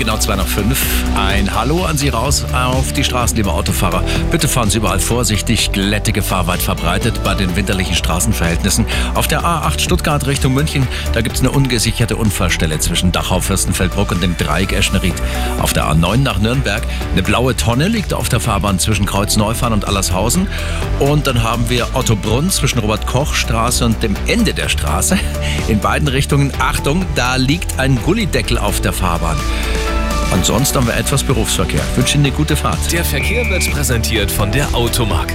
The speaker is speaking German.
genau zwei nach fünf. Ein Hallo an Sie raus auf die Straßen, liebe Autofahrer. Bitte fahren Sie überall vorsichtig. Glätte Gefahr weit verbreitet bei den winterlichen Straßenverhältnissen. Auf der A8 Stuttgart Richtung München, da gibt es eine ungesicherte Unfallstelle zwischen Dachau, Fürstenfeldbruck und dem Dreieck Eschenried. Auf der A9 nach Nürnberg, eine blaue Tonne liegt auf der Fahrbahn zwischen Kreuzneufahn und Allershausen. Und dann haben wir Ottobrunn zwischen Robert-Koch-Straße und dem Ende der Straße. In beiden Richtungen, Achtung, da liegt ein Gullideckel auf der Fahrbahn. Ansonsten haben wir etwas Berufsverkehr. Ich wünsche Ihnen eine gute Fahrt. Der Verkehr wird präsentiert von der Automark.